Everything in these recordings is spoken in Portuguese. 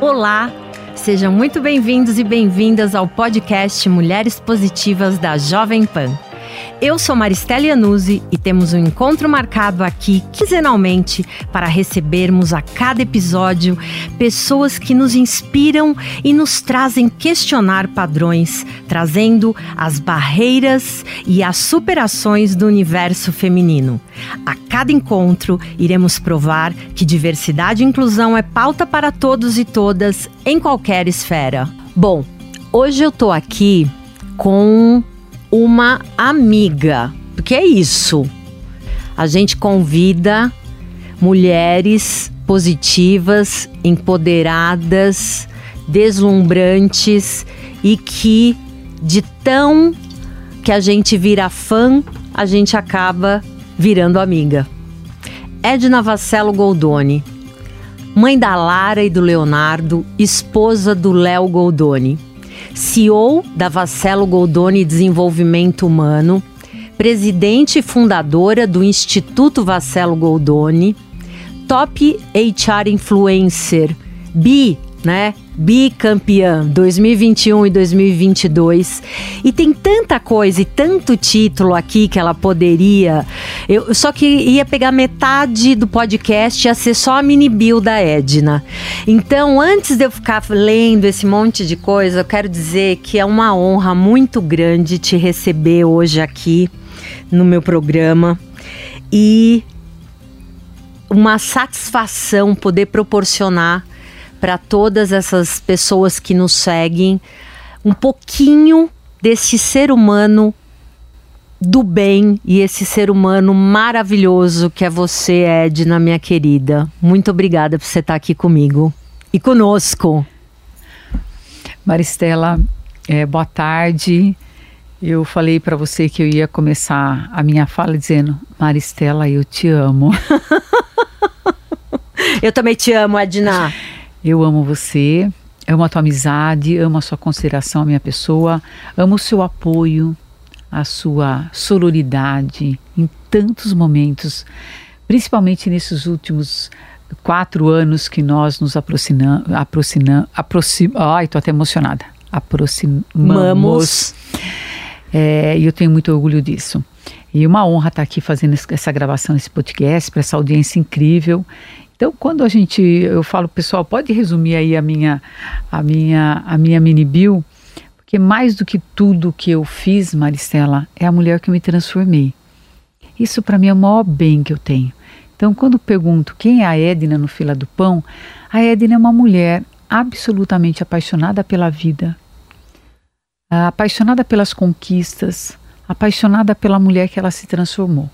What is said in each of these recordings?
Olá, sejam muito bem-vindos e bem-vindas ao podcast Mulheres Positivas da Jovem Pan. Eu sou Maristela Iannuzzi e temos um encontro marcado aqui quinzenalmente para recebermos a cada episódio pessoas que nos inspiram e nos trazem questionar padrões, trazendo as barreiras e as superações do universo feminino. A cada encontro, iremos provar que diversidade e inclusão é pauta para todos e todas em qualquer esfera. Bom, hoje eu tô aqui com uma amiga. Porque é isso. A gente convida mulheres positivas, empoderadas, deslumbrantes e que de tão que a gente vira fã, a gente acaba virando amiga. Edna Vassello Goldoni, mãe da Lara e do Leonardo, esposa do Léo Goldoni. CEO da Vascello Goldoni Desenvolvimento Humano, presidente e fundadora do Instituto Vascello Goldoni, top HR influencer, bi, né? bicampeã 2021 e 2022 e tem tanta coisa e tanto título aqui que ela poderia. Eu só que ia pegar metade do podcast ia ser só a mini bio da Edna. Então antes de eu ficar lendo esse monte de coisa eu quero dizer que é uma honra muito grande te receber hoje aqui no meu programa. E uma satisfação poder proporcionar para todas essas pessoas que nos seguem um pouquinho desse ser humano do bem e esse ser humano maravilhoso que é você, Edna, minha querida. Muito obrigada por você estar aqui comigo e conosco. Maristela, é, boa tarde. Eu falei para você que eu ia começar a minha fala dizendo: Maristela, eu te amo. eu também te amo, Edna. Eu amo você, amo a tua amizade, amo a sua consideração à minha pessoa, amo o seu apoio, a sua sororidade em tantos momentos, principalmente nesses últimos quatro anos que nós nos aproximamos, aproximamos, aproxim, ai, tô até emocionada, aproximamos. É, e eu tenho muito orgulho disso. E uma honra estar aqui fazendo essa gravação, esse podcast, para essa audiência incrível. Então, quando a gente, eu falo, pessoal, pode resumir aí a minha, a minha, a minha mini bio, porque mais do que tudo que eu fiz, Maristela, é a mulher que eu me transformei. Isso para mim é o maior bem que eu tenho. Então, quando pergunto quem é a Edna no Fila do Pão, a Edna é uma mulher absolutamente apaixonada pela vida, apaixonada pelas conquistas, apaixonada pela mulher que ela se transformou.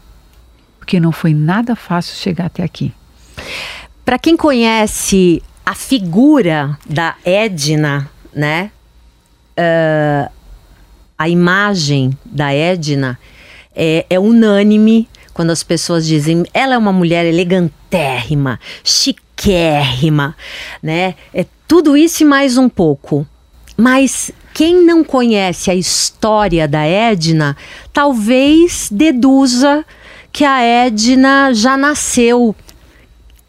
Porque não foi nada fácil chegar até aqui. Para quem conhece a figura da Edna, né? Uh, a imagem da Edna é, é unânime quando as pessoas dizem ela é uma mulher elegantérrima, chiquérrima, né? É tudo isso e mais um pouco. Mas quem não conhece a história da Edna, talvez deduza que a Edna já nasceu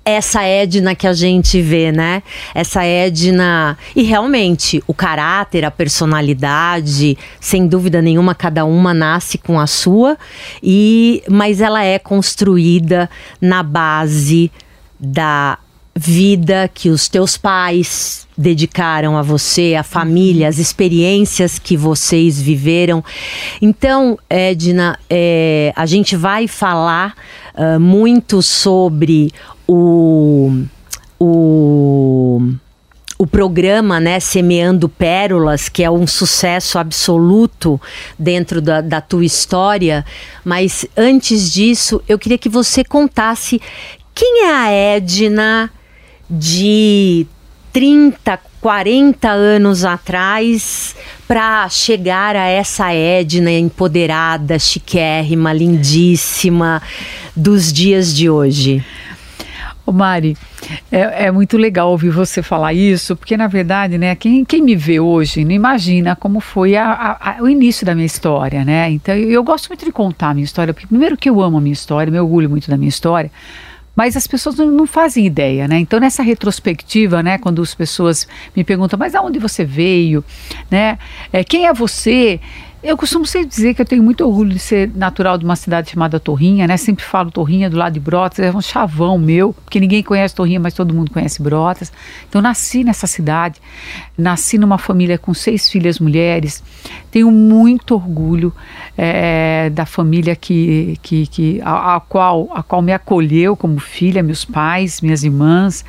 essa Edna que a gente vê, né? Essa Edna. E realmente, o caráter, a personalidade, sem dúvida nenhuma, cada uma nasce com a sua, e mas ela é construída na base da vida que os teus pais dedicaram a você, a família, as experiências que vocês viveram. Então, Edna, é, a gente vai falar uh, muito sobre o, o, o programa, né, Semeando Pérolas, que é um sucesso absoluto dentro da, da tua história. Mas antes disso, eu queria que você contasse quem é a Edna de 30, 40 anos atrás para chegar a essa Edna empoderada, chiquérrima, lindíssima dos dias de hoje? Ô Mari, é, é, muito legal ouvir você falar isso, porque na verdade, né, quem, quem me vê hoje não imagina como foi a, a, a, o início da minha história, né? Então eu, eu, gosto muito de contar a minha história, porque primeiro que eu amo a minha história, me orgulho muito da minha história, mas as pessoas não, fazem ideia, né? Então nessa retrospectiva, né, quando as pessoas me perguntam, mas aonde você veio, né? É, quem é você? Eu costumo sempre dizer que eu tenho muito orgulho de ser natural de uma cidade chamada Torrinha, né? Sempre falo Torrinha do lado de Brotas, é um chavão meu, porque ninguém conhece Torrinha, mas todo mundo conhece Brotas. Então nasci nessa cidade, nasci numa família com seis filhas mulheres. Tenho muito orgulho é, da família que, que, que a, a, qual, a qual me acolheu como filha, meus pais, minhas irmãs.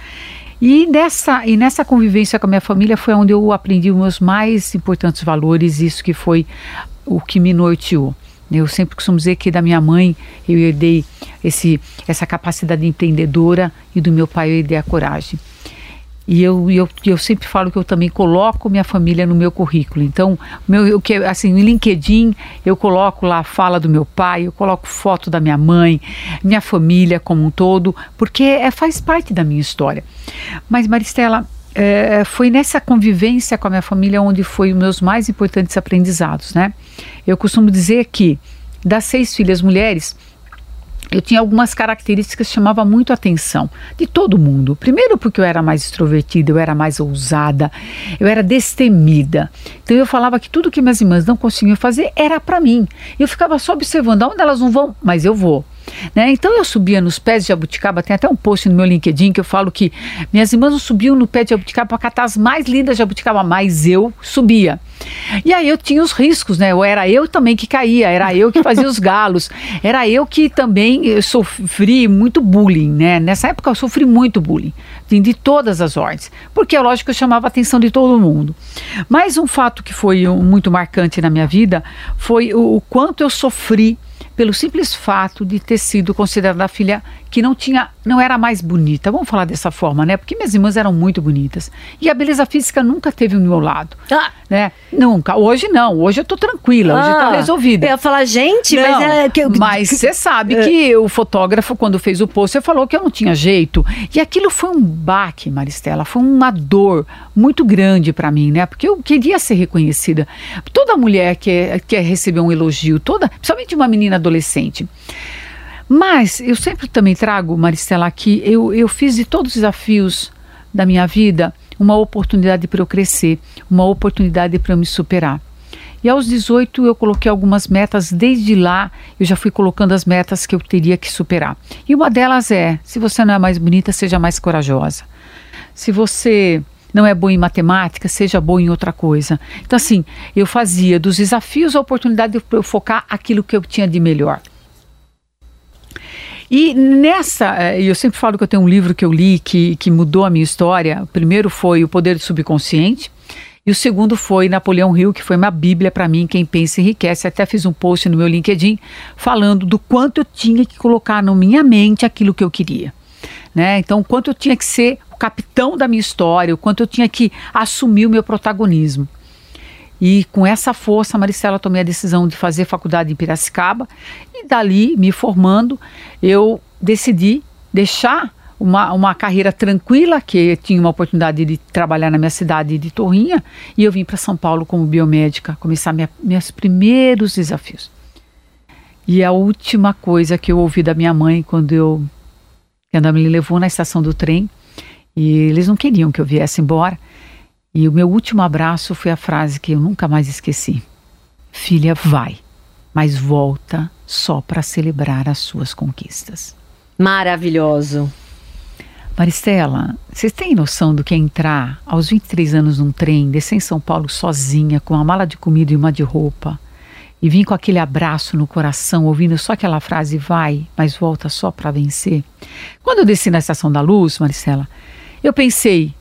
E nessa, e nessa convivência com a minha família foi onde eu aprendi os meus mais importantes valores, isso que foi o que me norteou. Eu sempre costumo dizer que da minha mãe eu herdei esse, essa capacidade empreendedora e do meu pai eu herdei a coragem. E eu, eu, eu sempre falo que eu também coloco minha família no meu currículo. Então, meu, que assim, no LinkedIn eu coloco lá a fala do meu pai, eu coloco foto da minha mãe, minha família como um todo, porque é, faz parte da minha história. Mas, Maristela, é, foi nessa convivência com a minha família onde foi os meus mais importantes aprendizados, né? Eu costumo dizer que das seis filhas mulheres, eu tinha algumas características que chamavam muito a atenção de todo mundo. Primeiro, porque eu era mais extrovertida, eu era mais ousada, eu era destemida. Então eu falava que tudo que minhas irmãs não conseguiam fazer era para mim. Eu ficava só observando aonde elas não vão, mas eu vou. Né? Então eu subia nos pés de jabuticaba, tem até um post no meu LinkedIn que eu falo que minhas irmãs subiam no pé de jabuticaba para catar as mais lindas jabuticaba, mas eu subia. E aí eu tinha os riscos, né? Era eu também que caía, era eu que fazia os galos, era eu que também sofri muito bullying, né? Nessa época eu sofri muito bullying, de todas as ordens, porque é lógico que eu chamava a atenção de todo mundo. Mas um fato que foi muito marcante na minha vida foi o quanto eu sofri pelo simples fato de ter sido considerada a filha que não tinha, não era mais bonita. Vamos falar dessa forma, né? Porque minhas irmãs eram muito bonitas. E a beleza física nunca teve o meu lado. Ah. Né? Nunca. Hoje não. Hoje eu tô tranquila, hoje tá ah. resolvida. Eu ia falar, gente, não, mas é que Mas você sabe é. que o fotógrafo, quando fez o post, falou que eu não tinha jeito. E aquilo foi um baque, Maristela, foi uma dor muito grande para mim, né? Porque eu queria ser reconhecida. Toda mulher quer, quer receber um elogio, toda, principalmente uma menina adolescente. Mas eu sempre também trago, Maristela, que eu, eu fiz de todos os desafios da minha vida uma oportunidade para eu crescer, uma oportunidade para eu me superar. E aos 18 eu coloquei algumas metas, desde lá eu já fui colocando as metas que eu teria que superar. E uma delas é: se você não é mais bonita, seja mais corajosa. Se você não é boa em matemática, seja boa em outra coisa. Então, assim, eu fazia dos desafios a oportunidade para eu focar aquilo que eu tinha de melhor. E nessa, eh, eu sempre falo que eu tenho um livro que eu li que, que mudou a minha história. O primeiro foi O Poder do Subconsciente. E o segundo foi Napoleão Hill, que foi uma bíblia para mim, quem pensa enriquece. Até fiz um post no meu LinkedIn falando do quanto eu tinha que colocar na minha mente aquilo que eu queria. Né? Então, quanto eu tinha que ser o capitão da minha história, o quanto eu tinha que assumir o meu protagonismo. E com essa força, Maricela, tomei a decisão de fazer faculdade em Piracicaba e dali, me formando, eu decidi deixar uma, uma carreira tranquila, que tinha uma oportunidade de trabalhar na minha cidade de Torrinha, e eu vim para São Paulo como biomédica, começar minha, meus primeiros desafios. E a última coisa que eu ouvi da minha mãe quando eu ela me levou na estação do trem e eles não queriam que eu viesse embora. E o meu último abraço foi a frase que eu nunca mais esqueci: Filha, vai, mas volta só para celebrar as suas conquistas. Maravilhoso. Maristela, vocês têm noção do que é entrar aos 23 anos num trem, descer em São Paulo sozinha, com uma mala de comida e uma de roupa, e vir com aquele abraço no coração, ouvindo só aquela frase, vai, mas volta só para vencer? Quando eu desci na Estação da Luz, Maristela, eu pensei,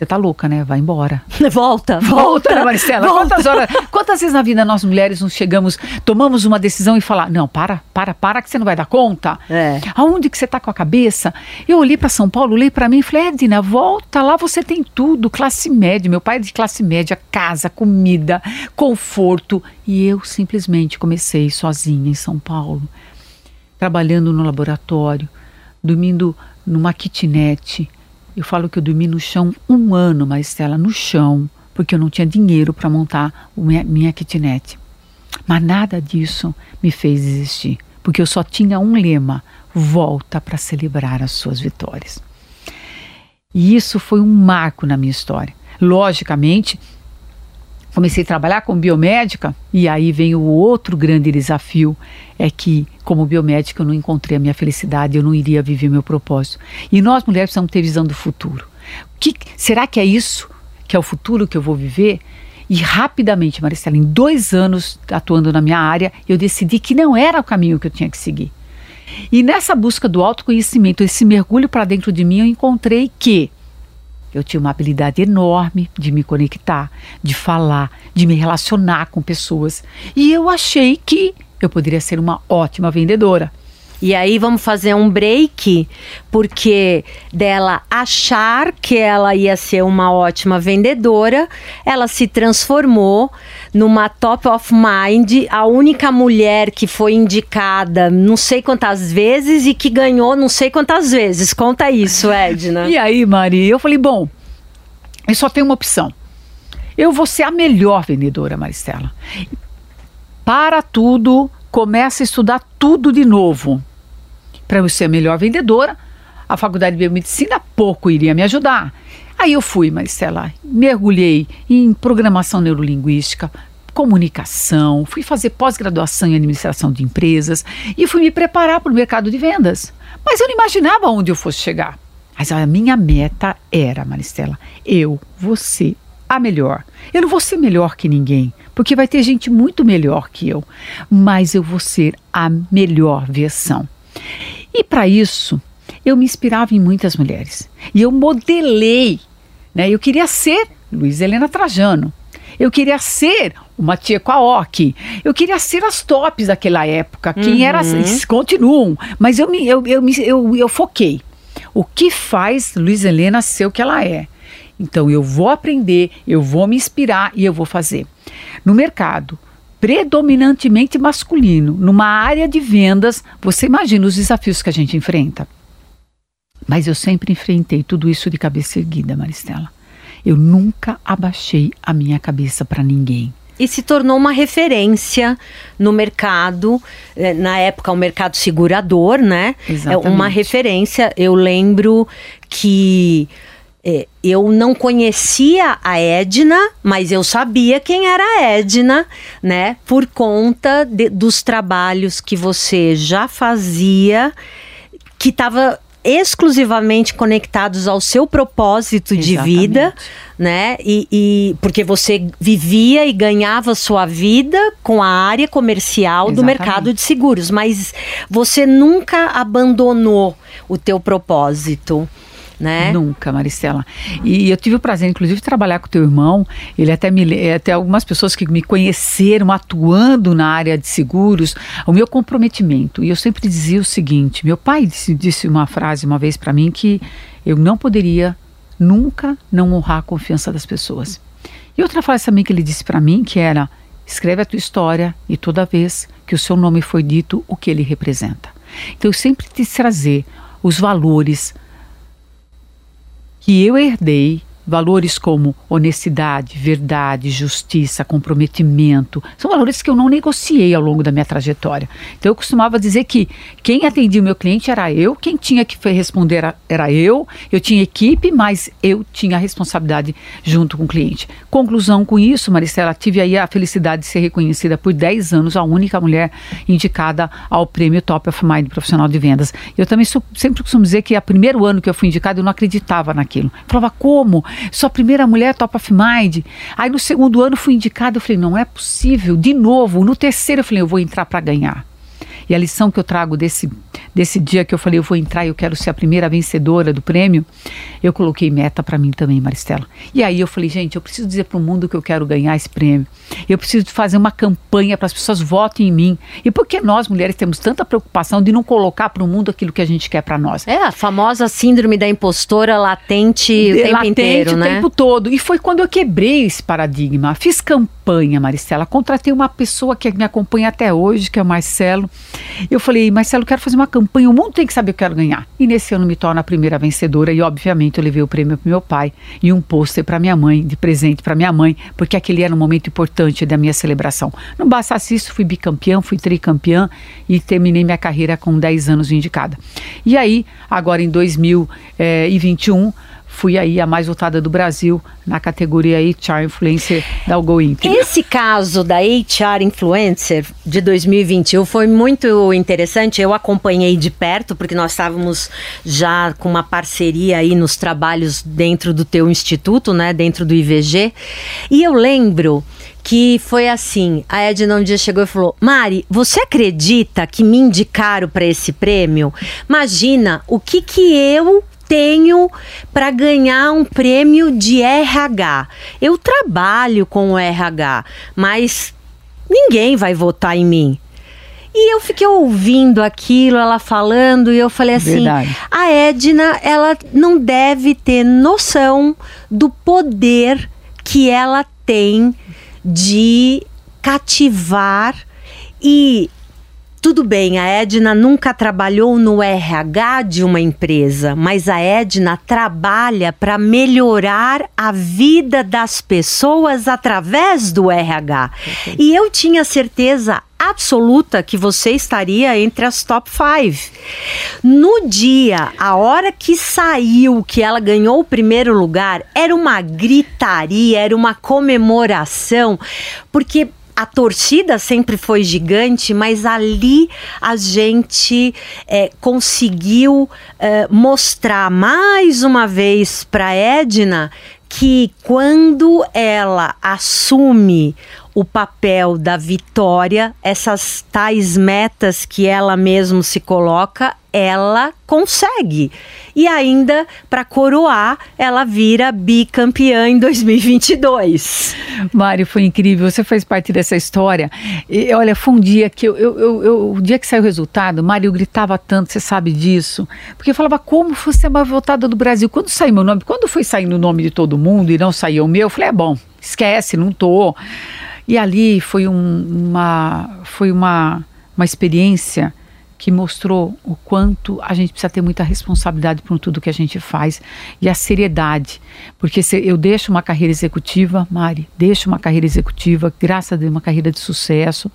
você tá louca, né? Vai embora. Volta, volta, volta né, Marcela? Volta. Quantas horas, quantas vezes na vida nós mulheres nos chegamos, tomamos uma decisão e falar, não, para, para, para que você não vai dar conta. É. Aonde que você tá com a cabeça? Eu olhei para São Paulo, olhei para mim e falei, Edna, volta lá, você tem tudo, classe média. Meu pai é de classe média, casa, comida, conforto. E eu simplesmente comecei sozinha em São Paulo, trabalhando no laboratório, dormindo numa kitnet eu falo que eu dormi no chão um ano, Maristela, no chão, porque eu não tinha dinheiro para montar minha, minha kitnet. Mas nada disso me fez desistir, porque eu só tinha um lema: volta para celebrar as suas vitórias. E isso foi um marco na minha história. Logicamente, comecei a trabalhar como biomédica e aí vem o outro grande desafio é que como biomédica eu não encontrei a minha felicidade, eu não iria viver meu propósito. E nós mulheres precisamos ter visão do futuro. Que, será que é isso que é o futuro que eu vou viver? E rapidamente, Maricela, em dois anos atuando na minha área, eu decidi que não era o caminho que eu tinha que seguir. E nessa busca do autoconhecimento, esse mergulho para dentro de mim, eu encontrei que eu tinha uma habilidade enorme de me conectar, de falar, de me relacionar com pessoas. E eu achei que eu poderia ser uma ótima vendedora. E aí vamos fazer um break, porque dela achar que ela ia ser uma ótima vendedora, ela se transformou numa top of mind, a única mulher que foi indicada não sei quantas vezes e que ganhou não sei quantas vezes. Conta isso, Edna. e aí, Maria, eu falei, bom, eu só tenho uma opção. Eu vou ser a melhor vendedora, Maristela. Para tudo, começa a estudar tudo de novo para eu ser a melhor vendedora, a faculdade de biomedicina pouco iria me ajudar. Aí eu fui, Maricela, mergulhei em programação neurolinguística, comunicação, fui fazer pós-graduação em administração de empresas e fui me preparar para o mercado de vendas. Mas eu não imaginava onde eu fosse chegar. Mas a minha meta era, Maristela, eu, você, a melhor. Eu não vou ser melhor que ninguém, porque vai ter gente muito melhor que eu, mas eu vou ser a melhor versão. E para isso, eu me inspirava em muitas mulheres. E eu modelei, né? Eu queria ser Luiz Helena Trajano. Eu queria ser uma tia Quaoki. Eu queria ser as tops daquela época. Quem uhum. era continuam, mas eu me eu, eu, me, eu, eu foquei. O que faz Luiz Helena ser o que ela é? Então eu vou aprender, eu vou me inspirar e eu vou fazer. No mercado, predominantemente masculino, numa área de vendas, você imagina os desafios que a gente enfrenta. Mas eu sempre enfrentei tudo isso de cabeça erguida, Maristela. Eu nunca abaixei a minha cabeça para ninguém. E se tornou uma referência no mercado, eh, na época o mercado segurador, né? É Exatamente. Uma referência. Eu lembro que é, eu não conhecia a Edna, mas eu sabia quem era a Edna, né? Por conta de, dos trabalhos que você já fazia, que estava exclusivamente conectados ao seu propósito Exatamente. de vida, né? E, e, porque você vivia e ganhava sua vida com a área comercial Exatamente. do mercado de seguros, mas você nunca abandonou o teu propósito né? Nunca, Maristela. E eu tive o prazer, inclusive, de trabalhar com teu irmão. Ele até me até algumas pessoas que me conheceram atuando na área de seguros, o meu comprometimento. E eu sempre dizia o seguinte: meu pai disse, disse uma frase uma vez para mim que eu não poderia nunca não honrar a confiança das pessoas. E outra frase também que ele disse para mim que era: escreve a tua história e toda vez que o seu nome foi dito, o que ele representa. Então eu sempre quis trazer os valores, que eu herdei valores como honestidade, verdade, justiça, comprometimento, são valores que eu não negociei ao longo da minha trajetória. Então eu costumava dizer que quem atendia o meu cliente era eu, quem tinha que responder era eu, eu tinha equipe, mas eu tinha a responsabilidade junto com o cliente. Conclusão com isso, Maricela, tive aí a felicidade de ser reconhecida por 10 anos, a única mulher indicada ao prêmio Top of Mind profissional de vendas. Eu também sou, sempre costumo dizer que a primeiro ano que eu fui indicada, eu não acreditava naquilo. Eu falava, como? Sou a primeira mulher top of mind. Aí no segundo ano fui indicada, eu falei, não é possível. De novo, no terceiro eu falei, eu vou entrar para ganhar. E a lição que eu trago desse, desse dia que eu falei, eu vou entrar e eu quero ser a primeira vencedora do prêmio, eu coloquei meta para mim também, Maristela. E aí eu falei, gente, eu preciso dizer para o mundo que eu quero ganhar esse prêmio. Eu preciso fazer uma campanha para as pessoas votem em mim. E por que nós, mulheres, temos tanta preocupação de não colocar para o mundo aquilo que a gente quer para nós? É, a famosa síndrome da impostora latente o tempo latente inteiro, o né? tempo todo. E foi quando eu quebrei esse paradigma. Fiz campanha campanha, Maristela. Contratei uma pessoa que me acompanha até hoje, que é o Marcelo. Eu falei, Marcelo, quero fazer uma campanha, o mundo tem que saber o que eu quero ganhar. E nesse ano me torno a primeira vencedora e, obviamente, eu levei o prêmio para meu pai e um pôster para minha mãe, de presente para minha mãe, porque aquele era um momento importante da minha celebração. Não bastasse isso, fui bicampeã, fui tricampeã e terminei minha carreira com 10 anos indicada. E aí, agora em 2021, fui aí a mais votada do Brasil na categoria HR Influencer da Algo Inter. Esse caso da HR Influencer de 2021 foi muito interessante. Eu acompanhei de perto, porque nós estávamos já com uma parceria aí nos trabalhos dentro do teu instituto, né? Dentro do IVG. E eu lembro que foi assim: a Edna um dia chegou e falou: Mari, você acredita que me indicaram para esse prêmio? Imagina o que que eu tenho para ganhar um prêmio de RH. Eu trabalho com o RH, mas ninguém vai votar em mim. E eu fiquei ouvindo aquilo, ela falando, e eu falei assim: Verdade. a Edna, ela não deve ter noção do poder que ela tem de cativar e tudo bem, a Edna nunca trabalhou no RH de uma empresa, mas a Edna trabalha para melhorar a vida das pessoas através do RH. E eu tinha certeza absoluta que você estaria entre as top five. No dia, a hora que saiu, que ela ganhou o primeiro lugar, era uma gritaria, era uma comemoração, porque a torcida sempre foi gigante, mas ali a gente é, conseguiu é, mostrar mais uma vez para Edna que quando ela assume o papel da vitória, essas tais metas que ela mesma se coloca, ela consegue. E ainda, para coroar, ela vira bicampeã em 2022. Mário, foi incrível. Você faz parte dessa história. E, olha, foi um dia que eu, eu, eu, eu, o dia que saiu o resultado, Mário, gritava tanto, você sabe disso. Porque eu falava, como você é mais votada do Brasil? Quando saiu meu nome, quando foi saindo o nome de todo mundo e não saiu o meu, eu falei, é bom, esquece, não tô. E ali foi um, uma, foi uma, uma experiência que mostrou o quanto a gente precisa ter muita responsabilidade por tudo que a gente faz e a seriedade. Porque se eu deixo uma carreira executiva, Mari, deixo uma carreira executiva, graças a Deus, uma carreira de sucesso,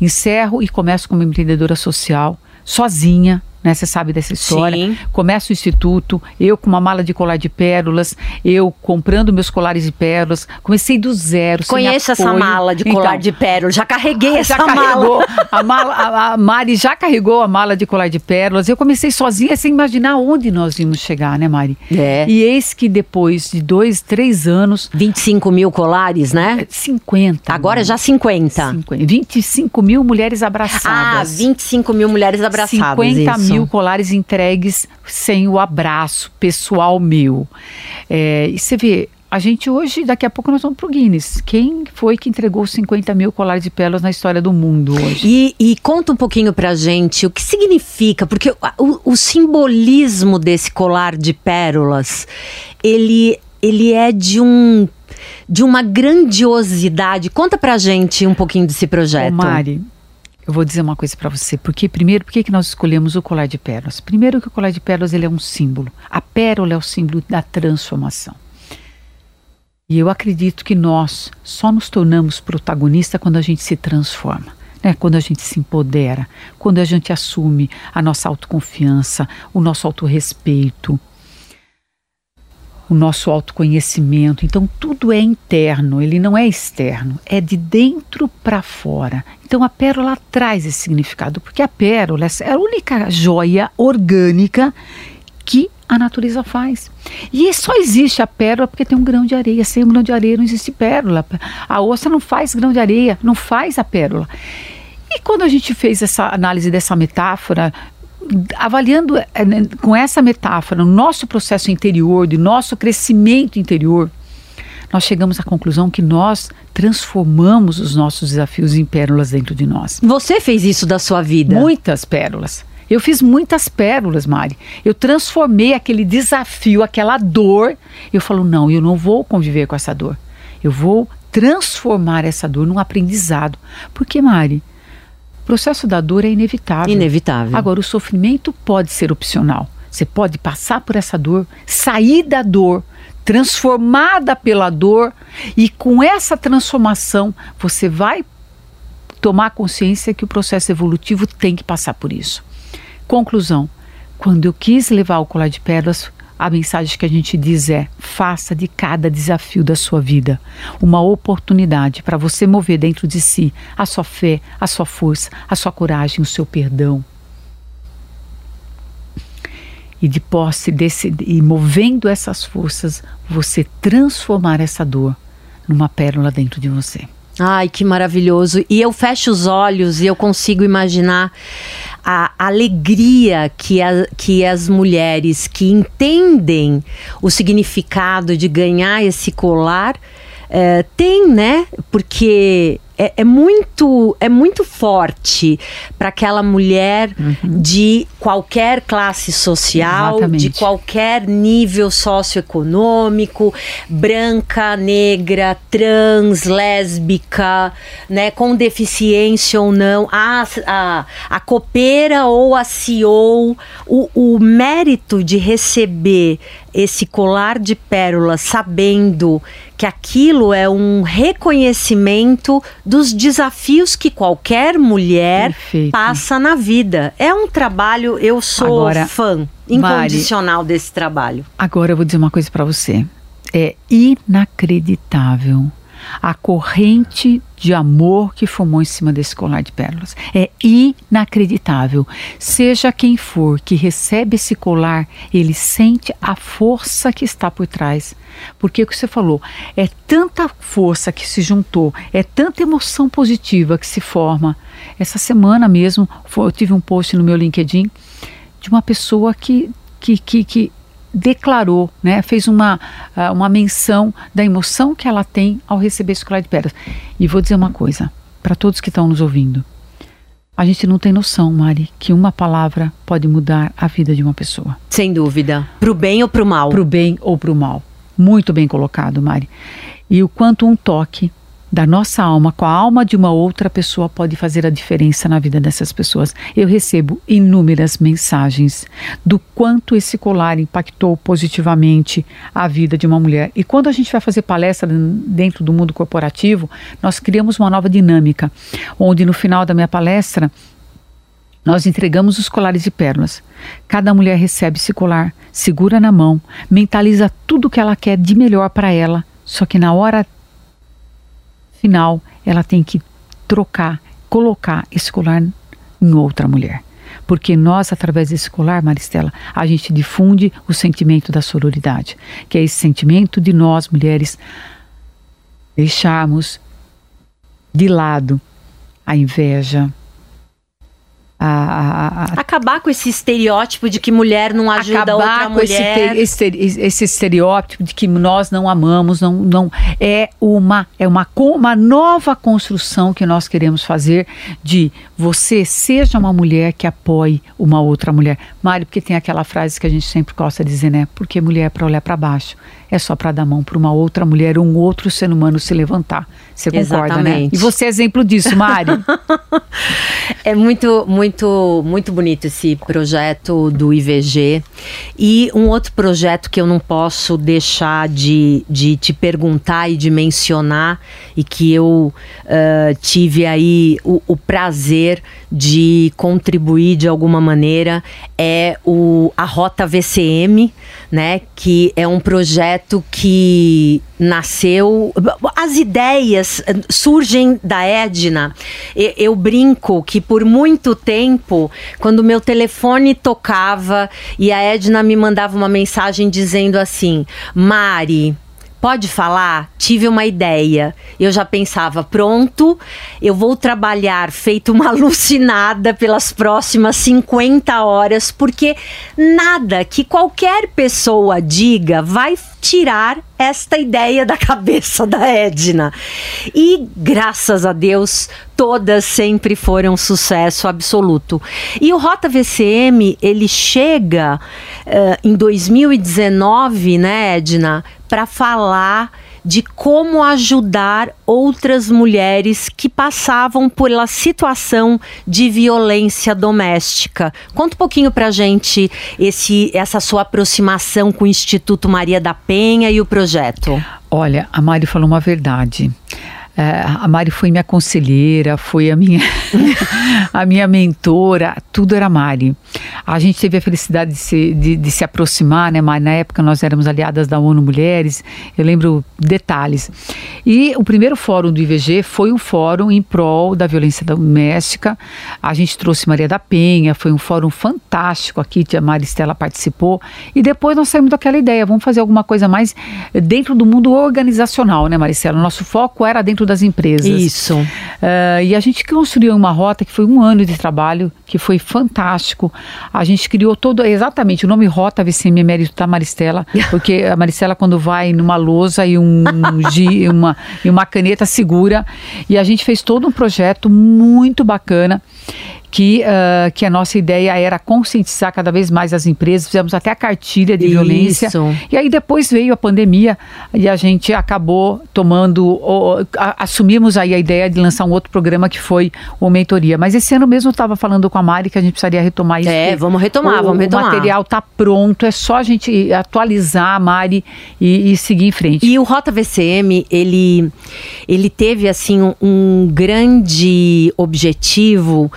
encerro e começo como empreendedora social, sozinha, né? Você sabe dessa história. Sim. Começa o instituto, eu com uma mala de colar de pérolas, eu comprando meus colares de pérolas, comecei do zero. Conheço essa mala de colar então, de pérolas, já carreguei essa já mala. A, mala a, a, Mari já carregou a mala de colar de pérolas. Eu comecei sozinha sem imaginar onde nós íamos chegar, né, Mari? É. E eis que depois de dois, três anos. 25 mil colares, né? 50. Agora já 50. 50. 25 mil mulheres abraçadas. Ah, 25 mil mulheres abraçadas. 50 isso. mil colares entregues sem o abraço pessoal meu. É, e você vê, a gente hoje, daqui a pouco nós vamos para o Guinness. Quem foi que entregou 50 mil colares de pérolas na história do mundo hoje? E, e conta um pouquinho para gente o que significa, porque o, o, simbolismo desse colar de pérolas, ele, ele é de um de uma grandiosidade. Conta pra gente um pouquinho desse projeto. Ô Mari, eu vou dizer uma coisa para você. Porque primeiro, por que nós escolhemos o colar de pérolas? Primeiro que o colar de pérolas ele é um símbolo. A pérola é o símbolo da transformação. E eu acredito que nós só nos tornamos protagonista quando a gente se transforma. Né? Quando a gente se empodera, quando a gente assume a nossa autoconfiança, o nosso autorrespeito, o nosso autoconhecimento. Então, tudo é interno, ele não é externo, é de dentro para fora. Então, a pérola traz esse significado, porque a pérola é a única joia orgânica que a natureza faz. E só existe a pérola porque tem um grão de areia. Sem um grão de areia não existe pérola. A ostra não faz grão de areia, não faz a pérola. E quando a gente fez essa análise dessa metáfora, avaliando é, né, com essa metáfora o nosso processo interior, de nosso crescimento interior, nós chegamos à conclusão que nós transformamos os nossos desafios em pérolas dentro de nós. Você fez isso da sua vida? Muitas pérolas. Eu fiz muitas pérolas, Mari. Eu transformei aquele desafio, aquela dor. Eu falo, não, eu não vou conviver com essa dor. Eu vou transformar essa dor num aprendizado. Porque, Mari, processo da dor é inevitável. Inevitável. Agora, o sofrimento pode ser opcional. Você pode passar por essa dor, sair da dor, transformada pela dor, e com essa transformação você vai tomar consciência que o processo evolutivo tem que passar por isso. Conclusão: quando eu quis levar o colar de pérolas, a mensagem que a gente diz é: faça de cada desafio da sua vida uma oportunidade para você mover dentro de si a sua fé, a sua força, a sua coragem, o seu perdão. E de posse desse e movendo essas forças, você transformar essa dor numa pérola dentro de você. Ai, que maravilhoso. E eu fecho os olhos e eu consigo imaginar a alegria que, a, que as mulheres que entendem o significado de ganhar esse colar é, têm, né? Porque é, é, muito é muito forte para aquela mulher uhum. de qualquer classe social, Exatamente. de qualquer nível socioeconômico, branca, negra, trans, lésbica, né, com deficiência ou não, a, a, a copeira ou a CEO, o, o mérito de receber esse colar de pérolas sabendo que aquilo é um reconhecimento dos desafios que qualquer mulher Perfeito. passa na vida. É um trabalho, eu sou agora, fã incondicional Mari, desse trabalho. Agora eu vou dizer uma coisa para você. É inacreditável a corrente de amor que formou em cima desse colar de pérolas. É inacreditável. Seja quem for que recebe esse colar, ele sente a força que está por trás. Porque o que você falou, é tanta força que se juntou, é tanta emoção positiva que se forma. Essa semana mesmo, eu tive um post no meu LinkedIn de uma pessoa que, que, que, que declarou, né, fez uma, uh, uma menção da emoção que ela tem ao receber esse colar de pedras. E vou dizer uma coisa para todos que estão nos ouvindo. A gente não tem noção, Mari, que uma palavra pode mudar a vida de uma pessoa. Sem dúvida. Pro bem ou pro mal? Pro bem ou pro mal. Muito bem colocado, Mari. E o quanto um toque da nossa alma com a alma de uma outra pessoa pode fazer a diferença na vida dessas pessoas. Eu recebo inúmeras mensagens do quanto esse colar impactou positivamente a vida de uma mulher. E quando a gente vai fazer palestra dentro do mundo corporativo, nós criamos uma nova dinâmica, onde no final da minha palestra nós entregamos os colares de pérolas. Cada mulher recebe esse colar, segura na mão, mentaliza tudo que ela quer de melhor para ela, só que na hora final ela tem que trocar, colocar esse colar em outra mulher. Porque nós, através desse colar, Maristela, a gente difunde o sentimento da sororidade, que é esse sentimento de nós, mulheres, deixarmos de lado a inveja, a, a, acabar com esse estereótipo de que mulher não ajuda acabar outra com mulher. Esse, esse, esse, estereótipo de que nós não amamos, não, não é uma é uma, uma nova construção que nós queremos fazer de você seja uma mulher que apoie uma outra mulher. Mário, porque tem aquela frase que a gente sempre gosta de dizer, né? Porque mulher é para olhar para baixo, é só para dar mão para uma outra mulher, um outro ser humano se levantar. Você concorda, Exatamente. né? E você é exemplo disso, Mari. é muito, muito, muito bonito esse projeto do IVG. E um outro projeto que eu não posso deixar de, de te perguntar e de mencionar, e que eu uh, tive aí o, o prazer de contribuir de alguma maneira, é o, a Rota VCM, né? Que é um projeto que nasceu. As ideias surgem da Edna. Eu brinco que por muito tempo, quando meu telefone tocava e a Edna me mandava uma mensagem dizendo assim: Mari Pode falar? Tive uma ideia. Eu já pensava, pronto, eu vou trabalhar feito uma alucinada pelas próximas 50 horas, porque nada que qualquer pessoa diga vai tirar esta ideia da cabeça da Edna. E graças a Deus, todas sempre foram sucesso absoluto. E o Rota VCM, ele chega uh, em 2019, né, Edna, para falar de como ajudar outras mulheres que passavam pela situação de violência doméstica. Conta um pouquinho pra gente esse, essa sua aproximação com o Instituto Maria da Penha e o projeto. Olha, a Mari falou uma verdade. É, a Mari foi minha conselheira, foi a minha, a minha mentora, tudo era Mari. A gente teve a felicidade de se, de, de se aproximar, né, Mari? Na época nós éramos aliadas da ONU Mulheres, eu lembro detalhes. E o primeiro fórum do IVG foi um fórum em prol da violência doméstica. A gente trouxe Maria da Penha, foi um fórum fantástico aqui, a Maristela participou. E depois nós saímos daquela ideia, vamos fazer alguma coisa mais dentro do mundo organizacional, né, Maristela? Nosso foco era dentro das empresas. Isso. Uh, e a gente construiu uma rota que foi um ano de trabalho, que foi fantástico. A gente criou todo, exatamente, o nome Rota VCM é mérito da Maristela, porque a Maristela quando vai numa lousa e um, um uma, e uma caneta segura, e a gente fez todo um projeto muito bacana que, uh, que a nossa ideia era conscientizar cada vez mais as empresas, fizemos até a cartilha de Isso. violência. E aí depois veio a pandemia e a gente acabou tomando, ou, a, assumimos aí a ideia de lançar um outro programa que foi o Mentoria. Mas esse ano mesmo eu estava falando com a Mari que a gente precisaria retomar isso. É, vamos retomar, o, vamos retomar. O material está pronto, é só a gente atualizar, Mari, e, e, seguir em frente. E o Rota VCM, ele, ele teve assim um, um grande objetivo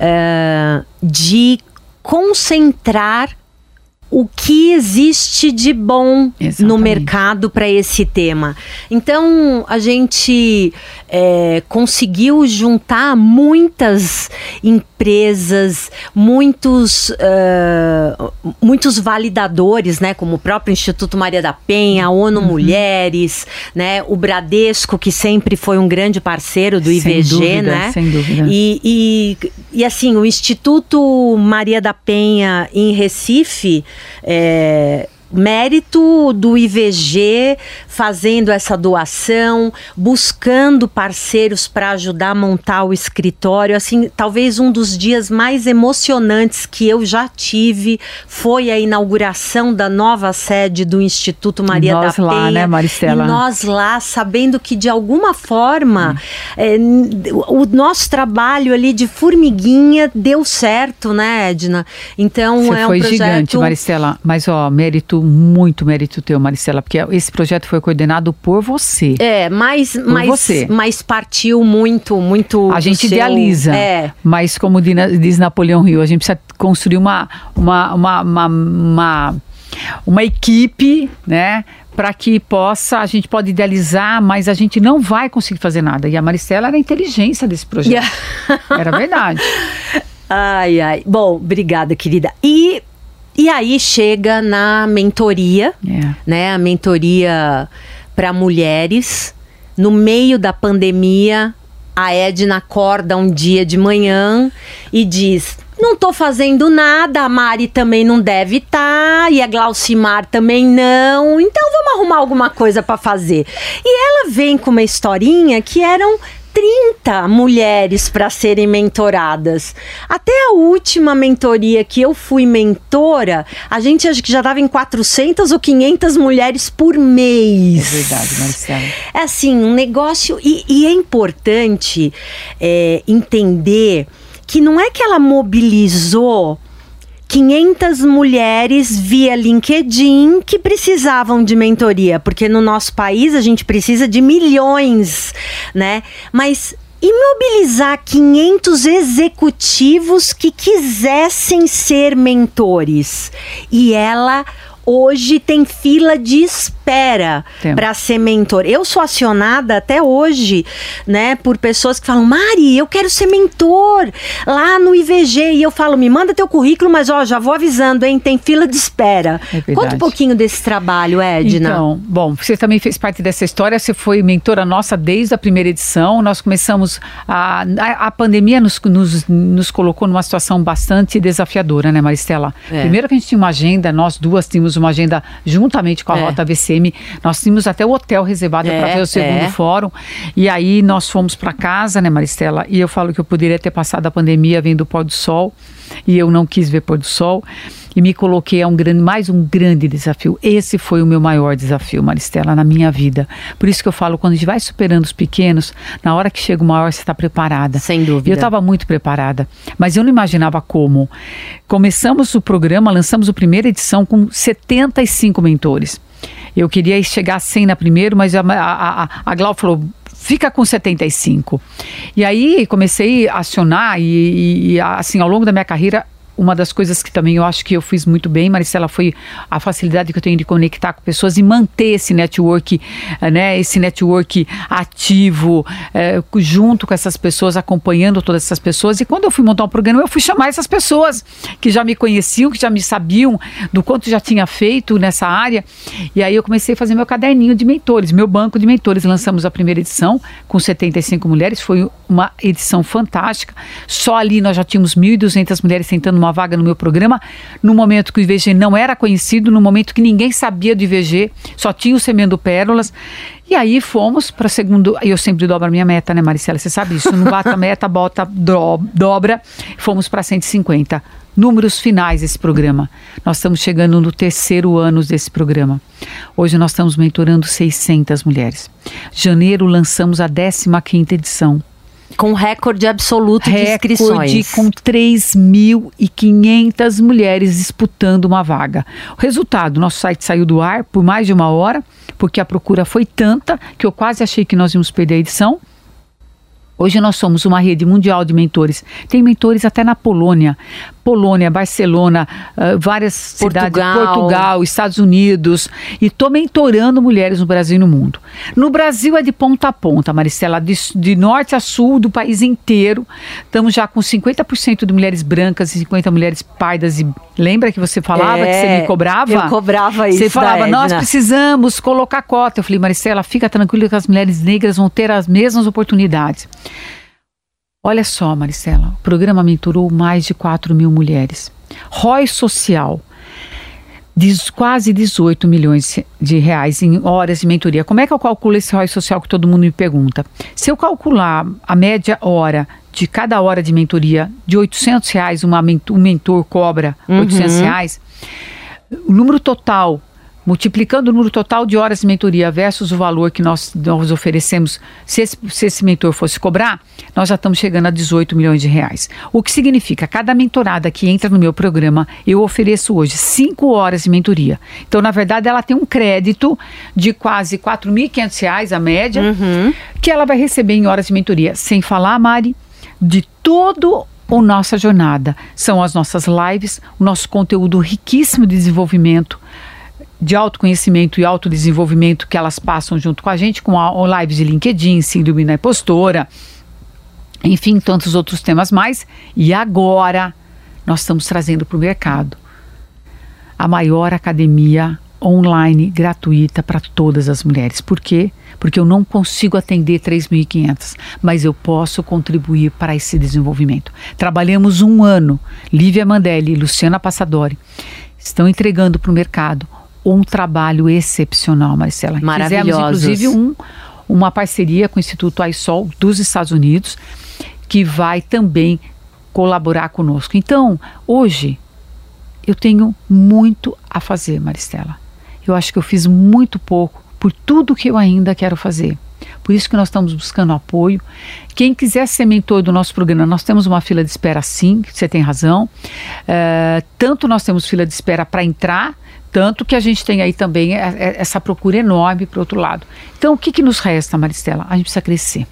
uh, de concentrar o que existe de bom Exatamente. no mercado para esse tema. Então, a gente é, conseguiu juntar muitas empresas, muitos, uh, muitos validadores, né, como o próprio Instituto Maria da Penha, a ONU uhum. Mulheres, né, o Bradesco, que sempre foi um grande parceiro do IVG, sem dúvida, né? Sem dúvida. E, e, e assim, o Instituto Maria da Penha em Recife é, mérito do IVG fazendo essa doação, buscando parceiros para ajudar a montar o escritório. Assim, talvez um dos dias mais emocionantes que eu já tive foi a inauguração da nova sede do Instituto Maria nós da Penha. lá, né, Maristela? E nós lá, sabendo que de alguma forma hum. é, o nosso trabalho ali de formiguinha deu certo, né, Edna? Então Você é um foi projeto... gigante, Maristela. Mas ó, mérito muito mérito teu, Maricela, porque esse projeto foi coordenado por você. É, mas, por mas, você. mas partiu muito, muito. A gente seu... idealiza, é. mas como diz Napoleão Rio, a gente precisa construir uma, uma, uma, uma, uma, uma equipe, né? para que possa, a gente pode idealizar, mas a gente não vai conseguir fazer nada. E a Maricela era a inteligência desse projeto. Yeah. era verdade. Ai, ai. Bom, obrigada, querida. E e aí chega na mentoria, yeah. É. né? A mentoria para mulheres. No meio da pandemia, a Edna acorda um dia de manhã e diz: não tô fazendo nada, a Mari também não deve estar, tá, e a Glaucimar também não. Então vamos arrumar alguma coisa para fazer. E ela vem com uma historinha que eram 30 mulheres para serem mentoradas. Até a última mentoria que eu fui mentora, a gente acho que já estava em 400 ou 500 mulheres por mês. É verdade, Marcelo. É assim, um negócio. E, e é importante é, entender que não é que ela mobilizou 500 mulheres via LinkedIn que precisavam de mentoria, porque no nosso país a gente precisa de milhões, né? Mas imobilizar 500 executivos que quisessem ser mentores. E ela hoje tem fila de espera para ser mentor. Eu sou acionada até hoje, né, por pessoas que falam: "Mari, eu quero ser mentor lá no IVG". E eu falo: "Me manda teu currículo, mas ó, já vou avisando, hein, tem fila de espera". É Conta um pouquinho desse trabalho, Edna. Então, bom, você também fez parte dessa história, você foi mentora nossa desde a primeira edição. Nós começamos a a, a pandemia nos, nos, nos colocou numa situação bastante desafiadora, né, Maristela? É. Primeiro que a gente tinha uma agenda, nós duas tínhamos uma agenda juntamente com a é. Rota VCM. Nós tínhamos até o hotel reservado é, para ver o segundo é. fórum. E aí nós fomos para casa, né, Maristela? E eu falo que eu poderia ter passado a pandemia vendo o pôr do sol. E eu não quis ver pôr do sol. E me coloquei a um grande, mais um grande desafio. Esse foi o meu maior desafio, Maristela, na minha vida. Por isso que eu falo, quando a gente vai superando os pequenos, na hora que chega o maior, você está preparada. Sem dúvida. E eu estava muito preparada, mas eu não imaginava como. Começamos o programa, lançamos a primeira edição com 75 mentores. Eu queria chegar a 100 na primeira, mas a, a, a, a Glau falou, fica com 75. E aí comecei a acionar e, e, assim, ao longo da minha carreira, uma das coisas que também eu acho que eu fiz muito bem, Maricela, foi a facilidade que eu tenho de conectar com pessoas e manter esse network, eh, né, esse network ativo, é, junto com essas pessoas, acompanhando todas essas pessoas. E quando eu fui montar um programa, eu fui chamar essas pessoas que já me conheciam, que já me sabiam do quanto já tinha feito nessa área. E aí eu comecei a fazer meu caderninho de mentores, meu banco de mentores. Lançamos a primeira edição com 75 mulheres, foi uma edição fantástica. Só ali nós já tínhamos 1.200 mulheres tentando uma uma vaga no meu programa, no momento que o IVG não era conhecido, no momento que ninguém sabia do IVG, só tinha o Semendo Pérolas. E aí fomos para segundo. Eu sempre dobro a minha meta, né, Maricela? Você sabe isso. Não bata meta, bota, dobra. Fomos para 150. Números finais desse programa. Nós estamos chegando no terceiro ano desse programa. Hoje nós estamos mentorando 600 mulheres. Janeiro lançamos a 15 edição. Com recorde absoluto recorde de inscrições. com 3.500 mulheres disputando uma vaga. O resultado, nosso site saiu do ar por mais de uma hora, porque a procura foi tanta que eu quase achei que nós íamos perder a edição. Hoje nós somos uma rede mundial de mentores. Tem mentores até na Polônia. Polônia, Barcelona, uh, várias Portugal. cidades, Portugal, Estados Unidos, e estou mentorando mulheres no Brasil e no mundo. No Brasil é de ponta a ponta, Maricela, de, de norte a sul do país inteiro. Estamos já com 50% de mulheres brancas e 50 mulheres pardas. E lembra que você falava é, que você me cobrava? Eu cobrava isso. Você falava, nós precisamos colocar cota. Eu falei, Maricela, fica tranquila que as mulheres negras vão ter as mesmas oportunidades. Olha só, Maricela, o programa mentorou mais de 4 mil mulheres. ROI social, de quase 18 milhões de reais em horas de mentoria. Como é que eu calculo esse ROI social que todo mundo me pergunta? Se eu calcular a média hora de cada hora de mentoria de 800 reais, uma, um mentor cobra uhum. 800 reais, o número total multiplicando o número total de horas de mentoria versus o valor que nós, nós oferecemos, se esse, se esse mentor fosse cobrar, nós já estamos chegando a 18 milhões de reais. O que significa, cada mentorada que entra no meu programa, eu ofereço hoje 5 horas de mentoria. Então, na verdade, ela tem um crédito de quase 4.500 reais a média, uhum. que ela vai receber em horas de mentoria. Sem falar, Mari, de todo a nossa jornada. São as nossas lives, o nosso conteúdo riquíssimo de desenvolvimento, de autoconhecimento e autodesenvolvimento que elas passam junto com a gente, com a, lives de LinkedIn, Síndrome na Impostora, enfim, tantos outros temas mais. E agora nós estamos trazendo para o mercado a maior academia online gratuita para todas as mulheres. Por quê? Porque eu não consigo atender 3.500, mas eu posso contribuir para esse desenvolvimento. Trabalhamos um ano, Lívia Mandelli e Luciana Passadori estão entregando para o mercado um trabalho excepcional, Marcela. Fizemos, inclusive, um, uma parceria com o Instituto AISOL dos Estados Unidos, que vai também colaborar conosco. Então, hoje, eu tenho muito a fazer, Maristela. Eu acho que eu fiz muito pouco por tudo que eu ainda quero fazer. Por isso que nós estamos buscando apoio. Quem quiser ser mentor do nosso programa, nós temos uma fila de espera sim, você tem razão. É, tanto nós temos fila de espera para entrar, tanto que a gente tem aí também é, é, essa procura enorme para o outro lado. Então, o que, que nos resta, Maristela? A gente precisa crescer.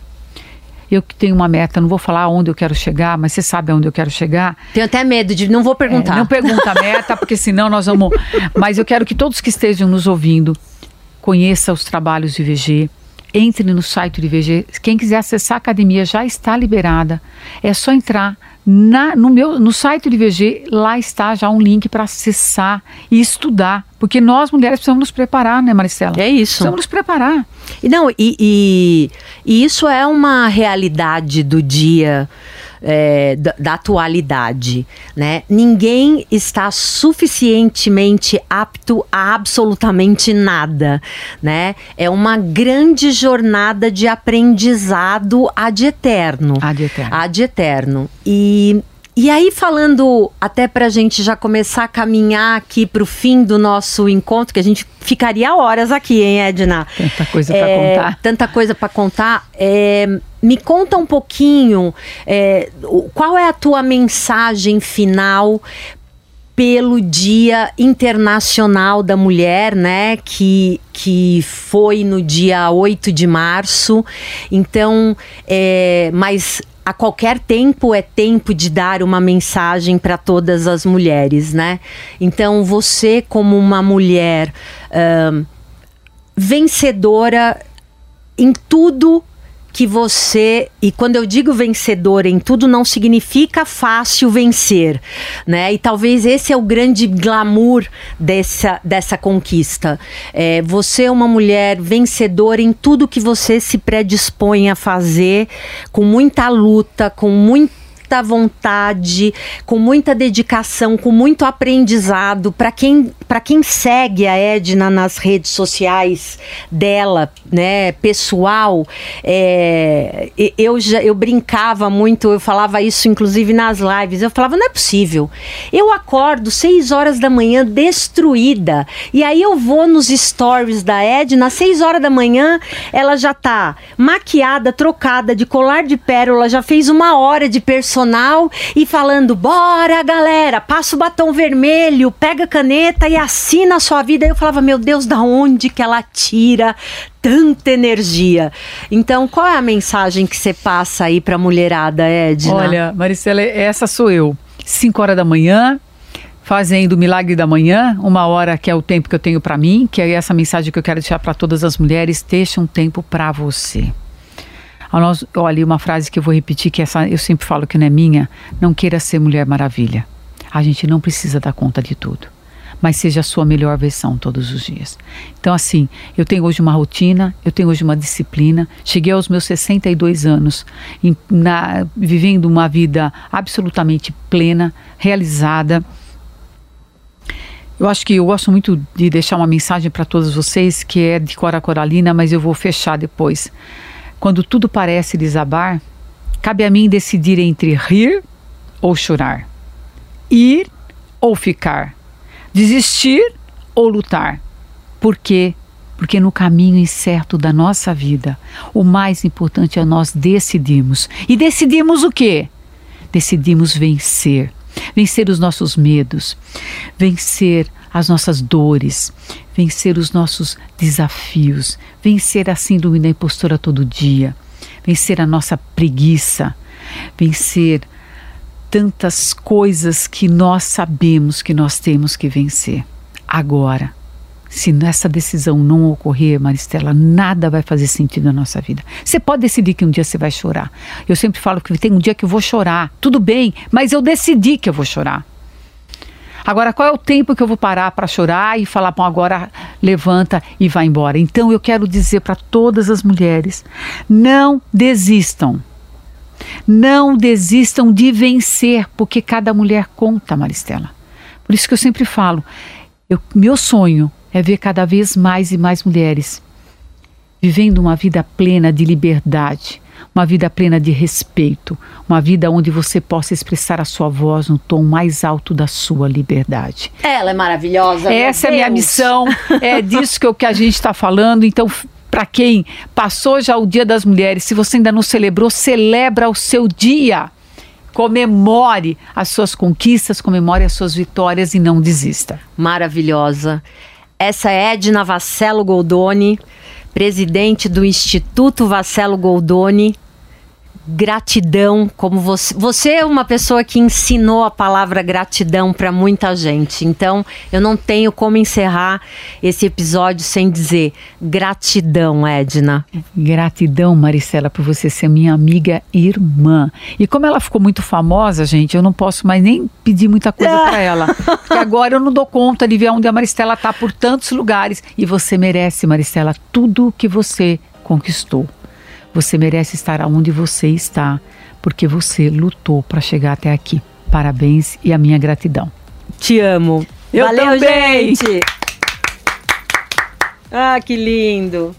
Eu que tenho uma meta, não vou falar onde eu quero chegar, mas você sabe aonde eu quero chegar. Tenho até medo de não vou perguntar. É, não pergunta a meta, porque senão nós vamos. Mas eu quero que todos que estejam nos ouvindo conheçam os trabalhos de VG, entre no site do IVG. Quem quiser acessar a academia já está liberada. É só entrar na, no, meu, no site do IVG, lá está já um link para acessar e estudar. Porque nós, mulheres, precisamos nos preparar, né, Maricela? É isso. Precisamos nos preparar. E, não, e, e, e isso é uma realidade do dia é, da, da, atualidade, né? Ninguém está suficientemente apto a absolutamente nada, né? É uma grande jornada de aprendizado ad eterno. Ad eterno. Ad eterno. E e aí, falando até para a gente já começar a caminhar aqui para o fim do nosso encontro, que a gente ficaria horas aqui, hein, Edna? Tanta coisa é, para contar. Tanta coisa para contar. É, me conta um pouquinho é, qual é a tua mensagem final pelo Dia Internacional da Mulher, né? Que, que foi no dia 8 de março. Então, é, mas a qualquer tempo é tempo de dar uma mensagem para todas as mulheres, né? Então você, como uma mulher uh, vencedora em tudo que você e quando eu digo vencedor em tudo não significa fácil vencer, né? E talvez esse é o grande glamour dessa dessa conquista. É, você é uma mulher vencedora em tudo que você se predispõe a fazer, com muita luta, com muito muita vontade, com muita dedicação, com muito aprendizado. Para quem, quem segue a Edna nas redes sociais dela, né, pessoal, é, eu, já, eu brincava muito, eu falava isso inclusive nas lives. Eu falava, não é possível. Eu acordo seis horas da manhã destruída. E aí eu vou nos stories da Edna, às seis horas da manhã, ela já tá maquiada, trocada, de colar de pérola, já fez uma hora de personagem profissional e falando: bora, galera, passa o batom vermelho, pega a caneta e assina a sua vida. Eu falava: meu Deus, da onde que ela tira tanta energia. Então, qual é a mensagem que você passa aí para a mulherada, Edna? Olha, Maricela, essa sou eu. 5 horas da manhã, fazendo o milagre da manhã, uma hora que é o tempo que eu tenho para mim, que é essa mensagem que eu quero deixar para todas as mulheres: deixa um tempo para você. Nós, olha, uma frase que eu vou repetir, que essa eu sempre falo que não é minha: não queira ser Mulher Maravilha. A gente não precisa dar conta de tudo mas seja a sua melhor versão todos os dias. Então, assim, eu tenho hoje uma rotina, eu tenho hoje uma disciplina. Cheguei aos meus 62 anos, em, na, vivendo uma vida absolutamente plena, realizada. Eu acho que eu gosto muito de deixar uma mensagem para todos vocês, que é de Cora Coralina, mas eu vou fechar depois. Quando tudo parece desabar, cabe a mim decidir entre rir ou chorar, ir ou ficar, desistir ou lutar. Por quê? Porque no caminho incerto da nossa vida, o mais importante é nós decidirmos. E decidimos o quê? Decidimos vencer. Vencer os nossos medos, vencer as nossas dores, vencer os nossos desafios, vencer a síndrome da impostora todo dia, vencer a nossa preguiça, vencer tantas coisas que nós sabemos que nós temos que vencer. Agora, se nessa decisão não ocorrer, Maristela, nada vai fazer sentido na nossa vida. Você pode decidir que um dia você vai chorar. Eu sempre falo que tem um dia que eu vou chorar. Tudo bem, mas eu decidi que eu vou chorar. Agora, qual é o tempo que eu vou parar para chorar e falar, bom, agora levanta e vai embora? Então, eu quero dizer para todas as mulheres: não desistam. Não desistam de vencer, porque cada mulher conta, Maristela. Por isso que eu sempre falo: eu, meu sonho é ver cada vez mais e mais mulheres vivendo uma vida plena de liberdade, uma vida plena de respeito, uma vida onde você possa expressar a sua voz no tom mais alto da sua liberdade. Ela é maravilhosa. Essa é a minha missão, é disso que, que a gente está falando. Então, para quem passou já o Dia das Mulheres, se você ainda não celebrou, celebra o seu dia. Comemore as suas conquistas, comemore as suas vitórias e não desista. Maravilhosa. Essa é Edna Vascello Goldoni presidente do Instituto Vascello Goldoni. Gratidão, como você, você é uma pessoa que ensinou a palavra gratidão para muita gente. Então, eu não tenho como encerrar esse episódio sem dizer gratidão, Edna. Gratidão, Maricela, por você ser minha amiga e irmã. E como ela ficou muito famosa, gente, eu não posso mais nem pedir muita coisa para ela. Porque agora eu não dou conta de ver onde a Maristela está por tantos lugares. E você merece, Maristela, tudo que você conquistou. Você merece estar onde você está, porque você lutou para chegar até aqui. Parabéns e a minha gratidão. Te amo. Eu Valeu, também. gente. Ah, que lindo.